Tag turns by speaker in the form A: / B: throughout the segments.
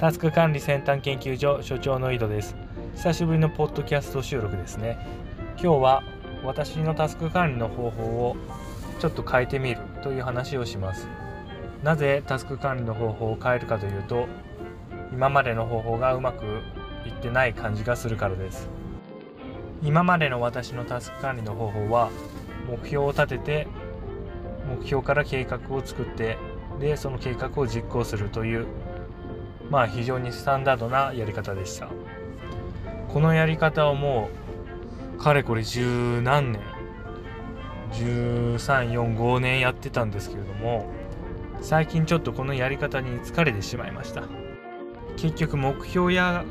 A: タスク管理先端研究所所長の井戸です。久しぶりのポッドキャスト収録ですね。今日は私のタスク管理の方法をちょっと変えてみるという話をします。なぜタスク管理の方法を変えるかというと今までの方法がうまくいってない感じがするからです。今までの私のタスク管理の方法は目標を立てて目標から計画を作ってでその計画を実行するというまあ非常にスタンダードなやり方でした。このやり方をもうかれこれ十何年1345年やってたんですけれども最近ちょっとこのやり方に疲れてしまいました。結局目標や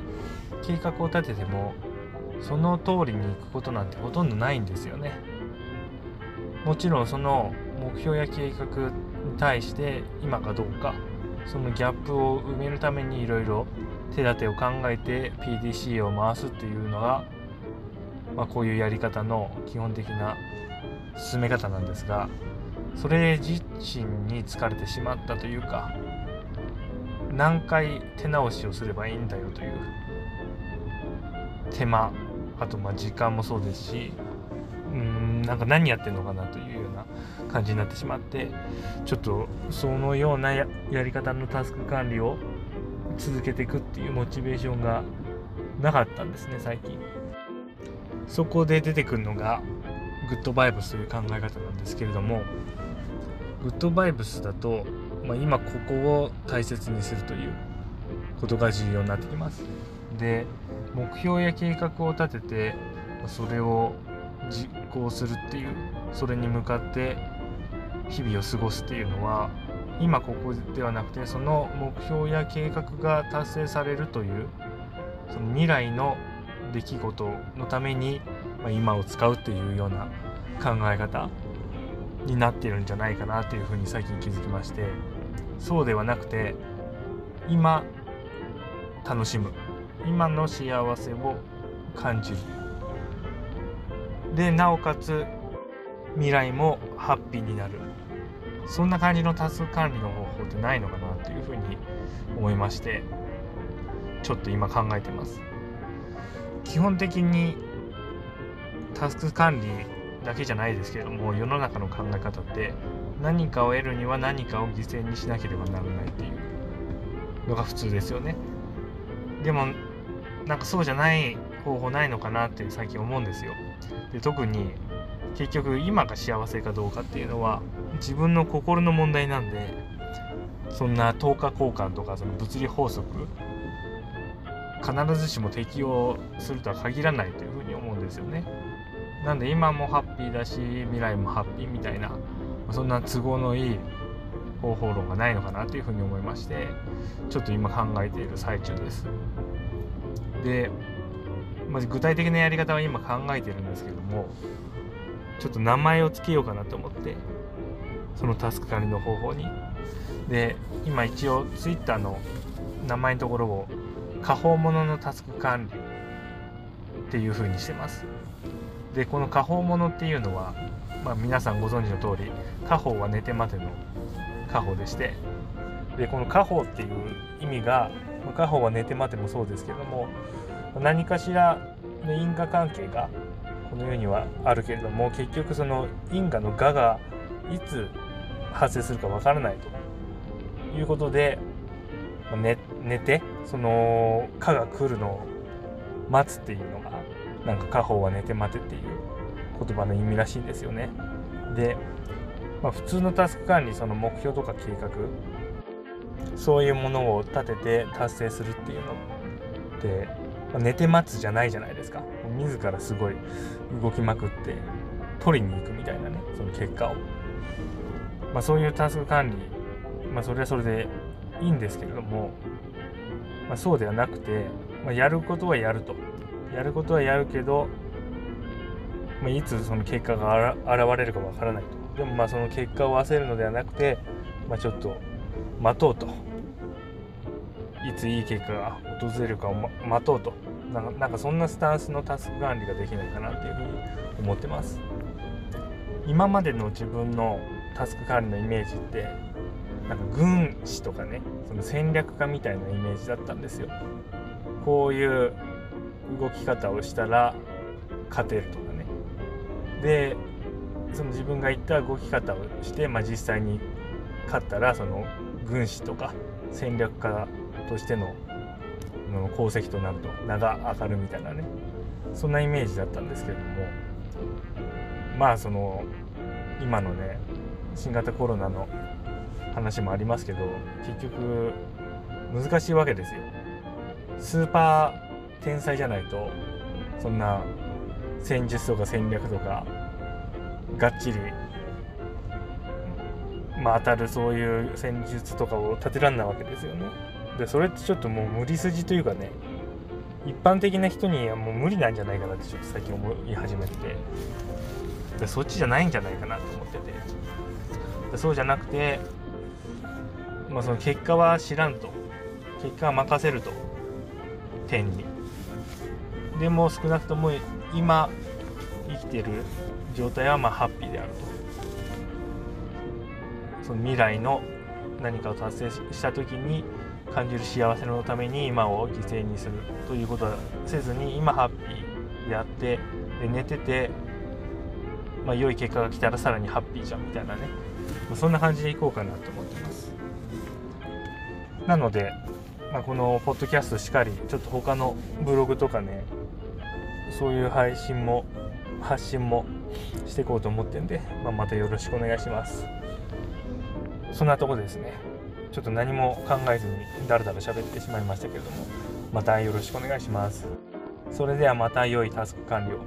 A: 計画を立ててもその通りに行くことなんてほとんどないんですよね。もちろんその目標や計画に対して今かどうかそのギャップを埋めるためにいろいろ手立てを考えて PDCA を回すっていうのが、まあ、こういうやり方の基本的な進め方なんですがそれ自身に疲れてしまったというか何回手直しをすればいいんだよという手間あとまあ時間もそうですしうんなんか何やってんのかなというような感じになってしまってちょっとそのようなやり方のタスク管理を続けていくっていうモチベーションがなかったんですね最近。そこで出てくるのがグッドバイブスという考え方なんですけれどもグッドバイブスだと、まあ、今ここを大切にするということが重要になってきます。で目標や計画を立ててそれを実行するっていうそれに向かって日々を過ごすっていうのは今ここではなくてその目標や計画が達成されるというその未来の出来事のために、ま今を使うっていうような考え方になってるんじゃないかなというふうに最近気づきましてそうではなくて今楽しむ今の幸せを感じる。でなおかつ未来もハッピーになる。そんな感じのタスク管理の方法ってないのかなというふうに思いましてちょっと今考えてます。基本的にタスク管理だけじゃないですけども世の中の考え方って何かを得るには何かを犠牲にしなければならないっていうのが普通ですよね。でもなんかそうじゃない方法ないのかなって最近思うんですよで特に結局今が幸せかどうかっていうのは自分の心の問題なんでそんな等価交換とかその物理法則必ずしも適用するとは限らないというふうに思うんですよね。なんで今もハッピーだし未来もハッピーみたいなそんな都合のいい方法論がないのかなというふうに思いましてちょっと今考えている最中です。で、まあ、具体的なやり方は今考えてるんですけどもちょっと名前を付けようかなと思ってそのタスク管理の方法に。で今一応 Twitter の名前のところを下方物のタスク管理っていう風にしてます。でこの下方物っていうのは、まあ、皆さんご存知の通り下方は寝て待ての下方でしてでこの下方っていう意味が下方は寝て待てもそうですけども何かしらの因果関係がこの世にはあるけれども結局その因果の我がいつ発生するかわからないということで、寝寝てその蚊が来るのを待つっていうのがなんか家宝は寝て待てっていう言葉の意味らしいんですよね。で、まあ、普通のタスク管理その目標とか計画そういうものを立てて達成するっていうのって、寝て待つじゃないじゃないですか。自らすごい動きまくって取りに行くみたいなねその結果を。まあ、そういうタスク管理、まあ、それはそれでいいんですけれども、まあ、そうではなくて、まあ、やることはやるとやることはやるけど、まあ、いつその結果が現れるかわからないとでもまあその結果を焦るのではなくて、まあ、ちょっと待とうといついい結果が訪れるかを、ま、待とうと。なんかなんかそんなスタンスのタスク管理ができないかなっていうふうに思ってます。今までの自分のタスク管理のイメージってなんか軍師とかねその戦略家みたいなイメージだったんですよ。こういう動き方をしたら勝てるとかね。でその自分が言った動き方をして、まあ、実際に勝ったらその軍師とか戦略家としての功績となると名が上がるみたいなねそんなイメージだったんですけれどもまあその今のね新型コロナの話もありますけど結局難しいわけですよ。スーパー天才じゃないとそんな戦術とか戦略とかがっちりまあ当たるそういう戦術とかを立てらんないわけですよね。でそれってちょっともう無理筋というかね一般的な人にはもう無理なんじゃないかなってちょっと最近思い始めてでそっちじゃないんじゃないかなと思ってて。でそうじゃなくてまあ、その結果は知らんと。結果は任せると。天に。でも少なくとも今生きてる状態はまあハッピーであると。その未来の何かを達成した時に感じる幸せのために今を犠牲にするということはせずに今ハッピーであってで寝てて、まあ、良い結果が来たらさらにハッピーじゃんみたいなね。そんな感じでいこうかなと思ってます。なので、まあ、このポッドキャストしかりちょっと他のブログとかねそういう配信も発信もしていこうと思ってんで、まあ、またよろしくお願いします。そんなとこですね。ちょっと何も考えずにだらだら喋ってしまいましたけれどもまたよろしくお願いします。それではまた良いタスク完了。